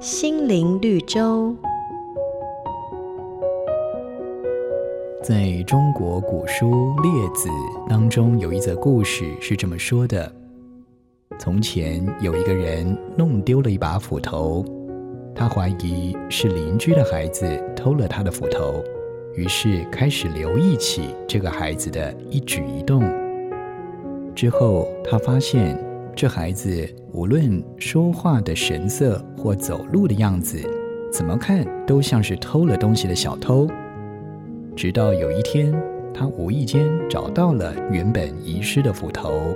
心灵绿洲。在中国古书《列子》当中，有一则故事是这么说的：从前有一个人弄丢了一把斧头，他怀疑是邻居的孩子偷了他的斧头，于是开始留意起这个孩子的一举一动。之后，他发现。这孩子无论说话的神色或走路的样子，怎么看都像是偷了东西的小偷。直到有一天，他无意间找到了原本遗失的斧头。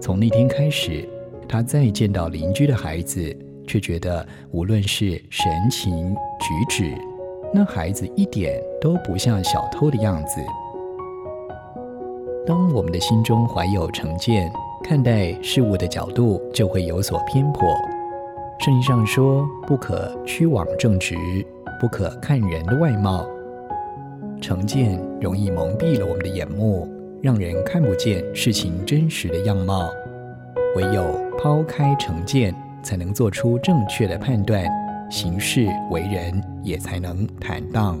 从那天开始，他再见到邻居的孩子，却觉得无论是神情举止，那孩子一点都不像小偷的样子。当我们的心中怀有成见，看待事物的角度就会有所偏颇。圣经上说：“不可屈枉正直，不可看人的外貌。”成见容易蒙蔽了我们的眼目，让人看不见事情真实的样貌。唯有抛开成见，才能做出正确的判断，行事为人也才能坦荡。